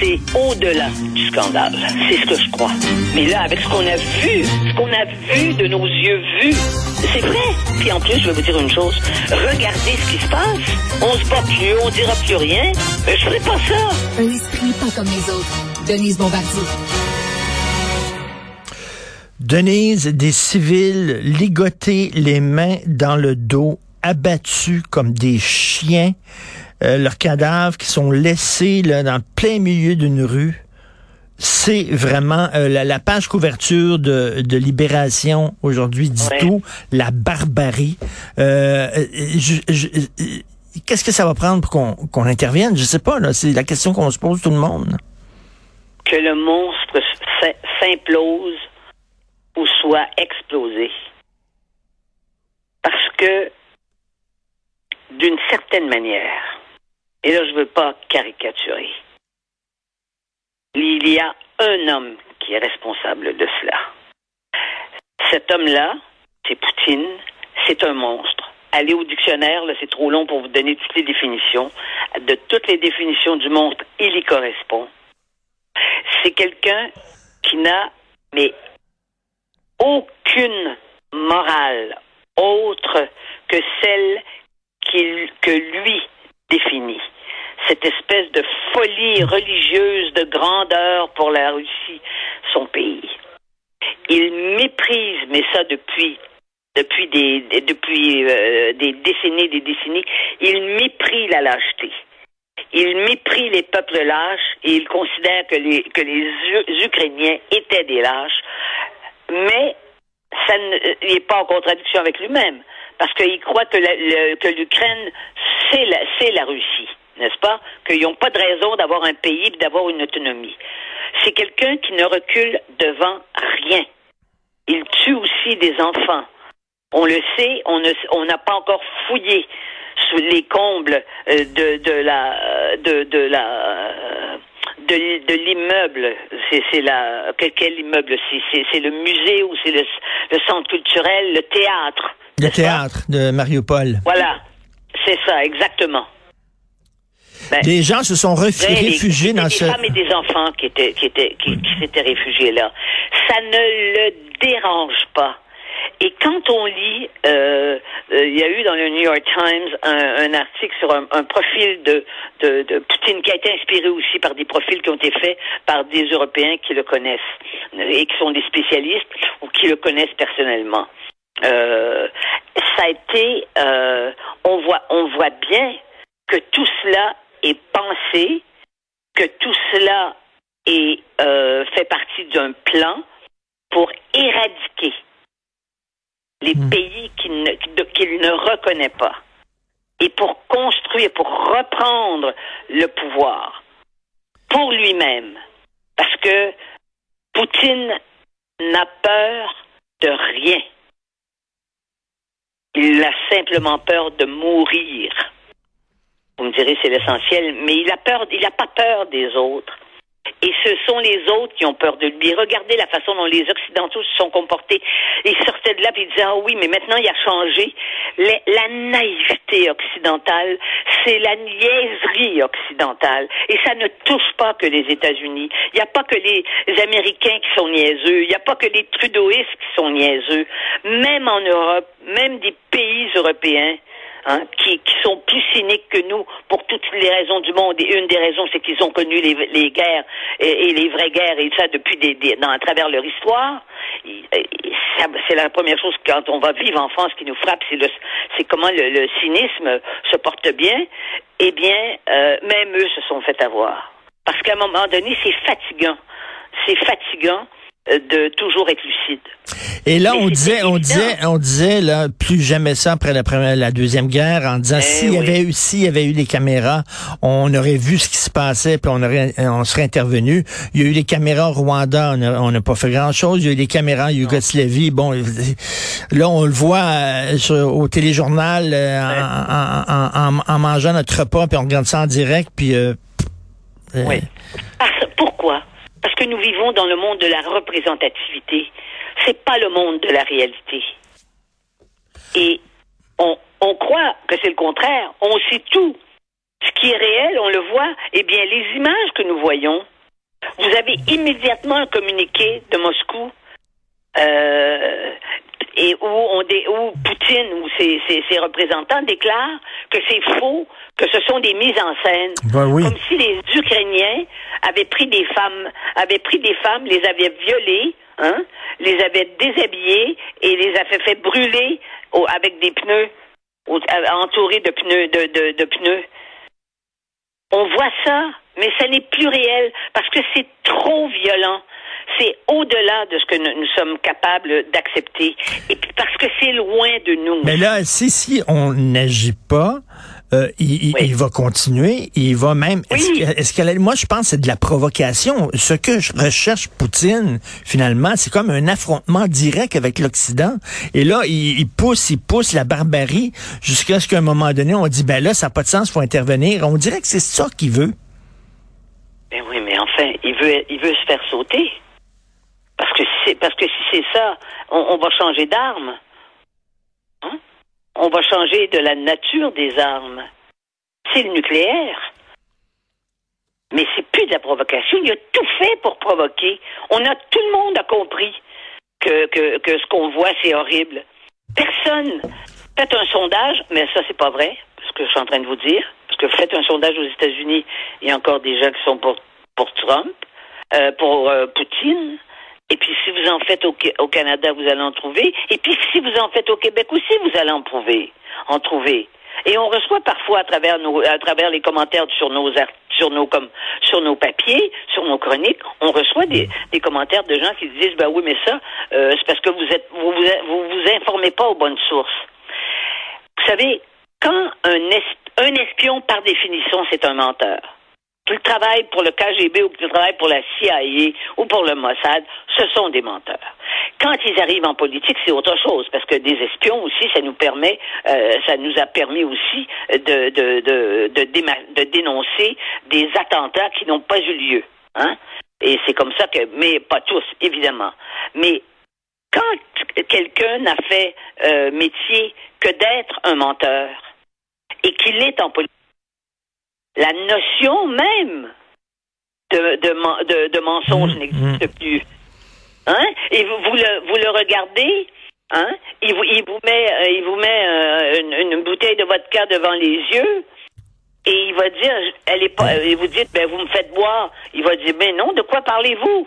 c'est au-delà du scandale. C'est ce que je crois. Mais là, avec ce qu'on a vu, ce qu'on a vu de nos yeux vus, c'est vrai. Puis en plus, je vais vous dire une chose. Regardez ce qui se passe. On se bat plus, on dira plus rien. Mais je ferai pas ça. Un esprit pas comme les autres. Denise Bombardier. Denise, des civils ligotés les mains dans le dos, abattus comme des chiens, euh, leurs cadavres qui sont laissés là, dans le plein milieu d'une rue. C'est vraiment euh, la, page couverture de, de Libération aujourd'hui dit tout, la barbarie. Euh, Qu'est-ce que ça va prendre pour qu'on qu'on intervienne? Je sais pas, là, c'est la question qu'on se pose tout le monde. Que le monstre s'implose ou soit explosé. Parce que, d'une certaine manière, et là je ne veux pas caricaturer, il y a un homme qui est responsable de cela. Cet homme-là, c'est Poutine, c'est un monstre. Allez au dictionnaire, là, c'est trop long pour vous donner toutes les définitions. De toutes les définitions du monstre, il y correspond. C'est quelqu'un qui n'a, mais aucune morale autre que celle que lui définit. Cette espèce de folie religieuse de grandeur pour la Russie, son pays. Il méprise, mais ça depuis depuis des depuis euh, des décennies, des décennies, il méprise la lâcheté. Il méprise les peuples lâches et il considère que les que les Ukrainiens étaient des lâches mais ça n'est pas en contradiction avec lui-même, parce qu'il croit que, l'Ukraine, c'est la, c'est la Russie, n'est-ce pas? Qu'ils n'ont pas de raison d'avoir un pays et d'avoir une autonomie. C'est quelqu'un qui ne recule devant rien. Il tue aussi des enfants. On le sait, on n'a pas encore fouillé sous les combles euh, de, de la de, de la de, l'immeuble. C'est la quel, immeuble? C'est le musée ou c'est le, centre culturel, le théâtre. Le théâtre de Mariupol. Voilà, c'est ça, exactement. Ben, des gens se sont réfugiés dans ce. Des femmes et des enfants qui étaient qui étaient qui s'étaient réfugiés là. Ça ne le dérange pas et quand on lit, euh, euh, il y a eu dans le New York Times un, article sur un, profil de, de, de, Poutine qui a été inspiré aussi par des profils qui ont été faits par des Européens qui le connaissent et qui sont des spécialistes ou qui le connaissent personnellement. Euh, ça a été, euh, on voit, on voit bien que tout cela est pensé, que tout cela est euh, fait partie d'un plan pour éradiquer les hmm. pays qu'il ne, ne reconnaît pas. Et pour construire, pour reprendre le pouvoir pour lui-même. Parce que Poutine n'a peur de rien. Il a simplement peur de mourir. Vous me direz c'est l'essentiel, mais il a peur, il n'a pas peur des autres. Et ce sont les autres qui ont peur de lui. Regardez la façon dont les Occidentaux se sont comportés. Ils sortaient de là et ils disaient, ah oui, mais maintenant il a changé. la naïveté occidentale, c'est la niaiserie occidentale. Et ça ne touche pas que les États-Unis. Il n'y a pas que les Américains qui sont niaiseux. Il n'y a pas que les Trudeauistes qui sont niaiseux. Même en Europe, même des pays européens, Hein, qui, qui, sont plus cyniques que nous pour toutes les raisons du monde. Et une des raisons, c'est qu'ils ont connu les, les guerres et, les vraies guerres et ça depuis des, des dans, à travers leur histoire. C'est la première chose quand on va vivre en France qui nous frappe, c'est comment le, le, cynisme se porte bien. Eh bien, euh, même eux se sont fait avoir. Parce qu'à un moment donné, c'est fatigant. C'est fatigant de toujours être lucide. Et là, on disait, on disait, on disait, là, plus jamais ça après la première, la deuxième guerre, en disant, eh s'il y avait eu, s'il y avait eu les caméras, on aurait vu ce qui se passait, puis on aurait, on serait intervenu. Il y a eu les caméras au Rwanda, on n'a pas fait grand chose. Il y a eu les caméras en Yougoslavie. Bon, là, on le voit euh, au téléjournal, euh, en, en, en, mangeant notre repas, puis on regarde ça en direct, puis, euh, oui. Pourquoi? Parce que nous vivons dans le monde de la représentativité. C'est pas le monde de la réalité. Et on, on croit que c'est le contraire. On sait tout. ce qui est réel, on le voit. Eh bien, les images que nous voyons, vous avez immédiatement un communiqué de Moscou euh, et où, on dé, où Poutine ou ses, ses, ses, représentants déclarent que c'est faux, que ce sont des mises en scène, ben oui. comme si les Ukrainiens avaient pris des femmes, avaient pris des femmes, les avaient violées, hein, les avaient déshabillées et les avaient fait brûler au, avec des pneus, au, entourés de pneus, de, de, de pneus. On voit ça, mais ça n'est plus réel parce que c'est trop violent c'est au-delà de ce que nous, nous sommes capables d'accepter. Et puis parce que c'est loin de nous. Mais là, si, si on n'agit pas, euh, il, Oui. il va continuer, il va même. Oui. Est-ce qu'elle- moi, je pense que c'est de la provocation. Ce que je recherche Poutine, finalement, c'est comme un affrontement direct avec l'Occident. Et là, il, il pousse, il pousse la barbarie jusqu'à ce qu'à un moment donné, on dit ben là, ça n'a pas de sens, faut intervenir. On dirait que c'est ça qu'il veut. Ben oui, mais enfin, il veut, il veut se faire sauter. Parce que si c'est, parce que si c'est ça, on, va changer d'arme. Hein? On va changer de la nature des armes. C'est le nucléaire. Mais c'est plus de la provocation. Il a tout fait pour provoquer. On a tout le monde a compris que, que, que ce qu'on voit, c'est horrible. Personne. Faites un sondage, mais ça, c'est pas vrai, ce que je suis en train de vous dire. Parce que faites un sondage aux États-Unis, il y a encore des gens qui sont pour, pour Trump, euh, pour euh, Poutine. Et puis, si vous en faites au, Canada, vous allez en trouver. Et puis, si vous en faites au Québec aussi, vous allez en trouver. En trouver. Et on reçoit parfois à travers nos, à travers les commentaires sur nos sur nos comme sur nos papiers, sur nos chroniques, on reçoit des, des commentaires de gens qui disent ben oui mais ça euh, c'est parce que vous êtes vous vous, vous vous informez pas aux bonnes sources. Vous savez quand un, es, un espion par définition c'est un menteur qu'il travaille pour le KGB ou qu'il travaille pour la CIA ou pour le Mossad, ce sont des menteurs. Quand ils arrivent en politique, c'est autre chose, parce que des espions aussi, ça nous permet, euh, ça nous a permis aussi de, de, de, de, de dénoncer des attentats qui n'ont pas eu lieu. Hein? Et c'est comme ça que, mais pas tous, évidemment. Mais quand quelqu'un n'a fait euh, métier que d'être un menteur et qu'il est en politique, la notion même de, de, de, de mensonge mmh, n'existe mmh. plus. Hein? Et vous, vous, le, vous le regardez, hein? il, vous, il vous met, euh, il vous met euh, une, une, bouteille de vodka devant les yeux. Et il va dire, elle est pas, et vous dites, ben vous me faites boire. Il va dire, ben non, de quoi parlez-vous?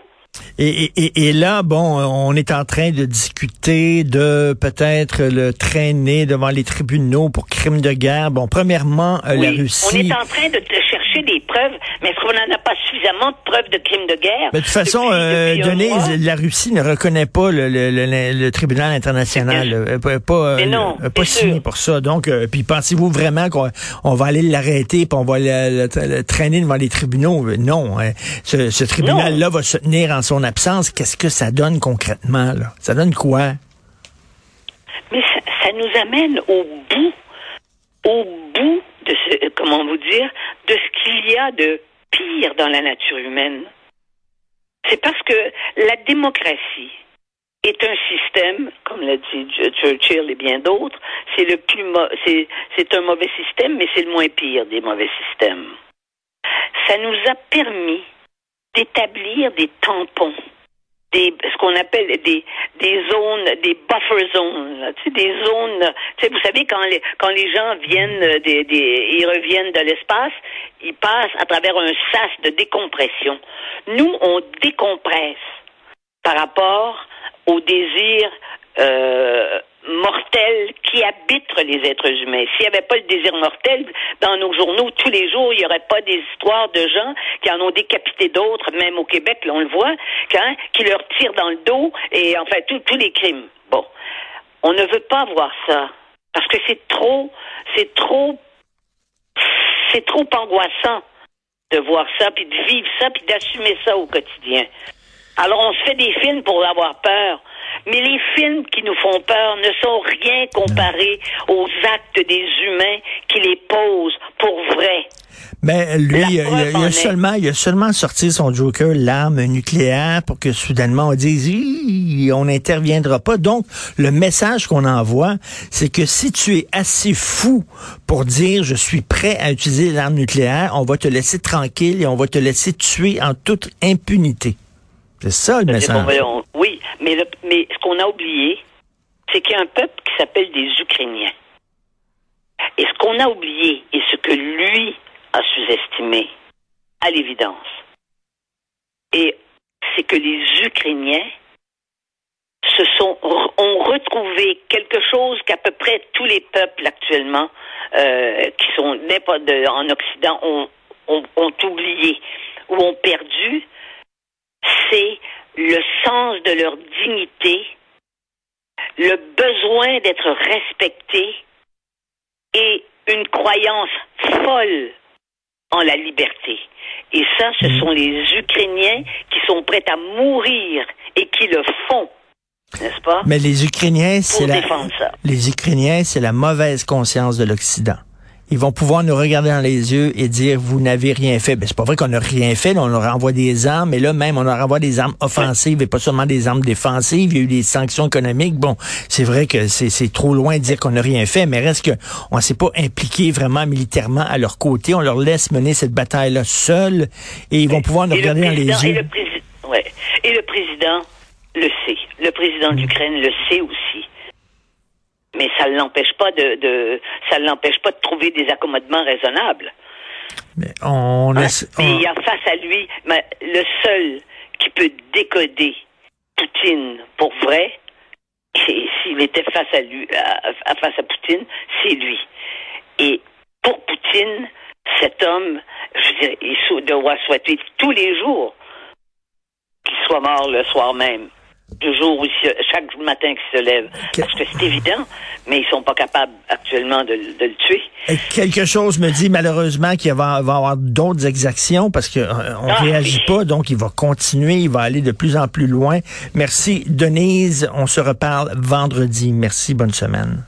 Et, et, et, là, bon, on est en train de discuter de peut-être le traîner devant les tribunaux pour crimes de guerre. Bon, premièrement, oui, la Russie. On est en train de, de chercher des preuves, mais est-ce qu'on n'en a pas suffisamment de preuves de crimes de guerre? Mais de toute façon, depuis, euh, depuis Denise, la Russie ne reconnaît pas le, le, le, le tribunal international, euh, pas, pas, mais non, pas signé pour ça. Donc, euh, puis pensez-vous vraiment qu'on on va aller l'arrêter, puis on va le, le, traîner devant les tribunaux? Non, hein. ce, ce tribunal-là va se tenir en son absence, qu'est-ce que ça donne concrètement? Ça donne quoi? Mais ça, ça, nous amène au bout, au bout de ce, comment vous dire, de ce qu'il y a de pire dans la nature humaine. C'est parce que la démocratie est un système, comme l'a dit Churchill et bien d'autres, c'est le plus c'est un mauvais système, mais c'est le moins pire des mauvais systèmes. Ça nous a permis d'établir des tampons, des ce qu'on appelle des des zones, des buffer zones, tu sais, des zones. Tu sais, vous savez quand les quand les gens viennent des, des ils reviennent de l'espace, ils passent à travers un sas de décompression. Nous, on décompresse par rapport au désir euh, êtres humains. S'il n'y avait pas le désir mortel, dans nos journaux, tous les jours, il n'y aurait pas des histoires de gens qui en ont décapité d'autres, même au Québec, là, on le voit, hein, qui leur tirent dans le dos, et enfin, tous les crimes. Bon. On ne veut pas voir ça. Parce que c'est trop, c'est trop, c'est trop angoissant de voir ça, puis de vivre ça, puis d'assumer ça au quotidien. Alors, on se fait des films pour avoir peur. Mais les films qui nous font peur ne sont rien comparés aux actes des humains qui les posent pour vrai. Mais lui, il, a seulement, il a seulement sorti son Joker, l'arme nucléaire, pour que soudainement on dise, on n'interviendra pas. Donc, le message qu'on envoie, c'est que si tu es assez fou pour dire, je suis prêt à utiliser l'arme nucléaire, on va te laisser tranquille et on va te laisser tuer en toute impunité. C'est ça le message. Mais, ce qu'on a oublié, c'est qu'il y a un peuple qui s'appelle des Ukrainiens. Et ce qu'on a oublié, et ce que lui a sous-estimé, à l'évidence, et c'est que les Ukrainiens se sont ont retrouvé quelque chose qu'à peu près tous les peuples actuellement euh, qui sont en Occident ont, ont oublié ou ont perdu, c'est le sens de leur dignité, le besoin d'être respecté et une croyance folle en la liberté. Et ça, ce mm. sont les Ukrainiens qui sont prêts à mourir et qui le font. N'est-ce pas? Mais les Ukrainiens, c'est la, les Ukrainiens, c'est la mauvaise conscience de l'Occident ils vont pouvoir nous regarder dans les yeux et dire vous n'avez rien fait. Ben, c'est pas vrai qu'on n'a rien fait, on leur envoie des armes, mais là même on leur envoie des armes offensives et pas seulement des armes défensives. Il y a eu des sanctions économiques. Bon, c'est vrai que c'est trop loin de dire qu'on n'a rien fait, mais reste que on s'est pas impliqué vraiment militairement à leur côté. On leur laisse mener cette bataille-là seul et ils vont pouvoir nous regarder dans les yeux. Et le, ouais. et le président le sait. Le président mm. d'Ukraine le sait aussi mais ça ne l'empêche pas de, de ça l'empêche pas de trouver des accommodements raisonnables. Mais on, hein? il y a face à lui le seul qui peut décoder Poutine pour vrai. Et s'il était face à lui, à, face à Poutine, c'est lui. Et pour Poutine, cet homme, je dirais, il doit souhaiter tous les jours qu'il soit mort le soir même du jour où chaque matin qu'il se lève. Parce que c'est évident, mais ils sont pas capables actuellement de, le tuer. quelque chose me dit malheureusement qu'il va, va avoir d'autres exactions parce qu'on euh, on ah, réagit pas, donc il va continuer, il va aller de plus en plus loin. Merci Denise, on se reparle vendredi. Merci, bonne semaine.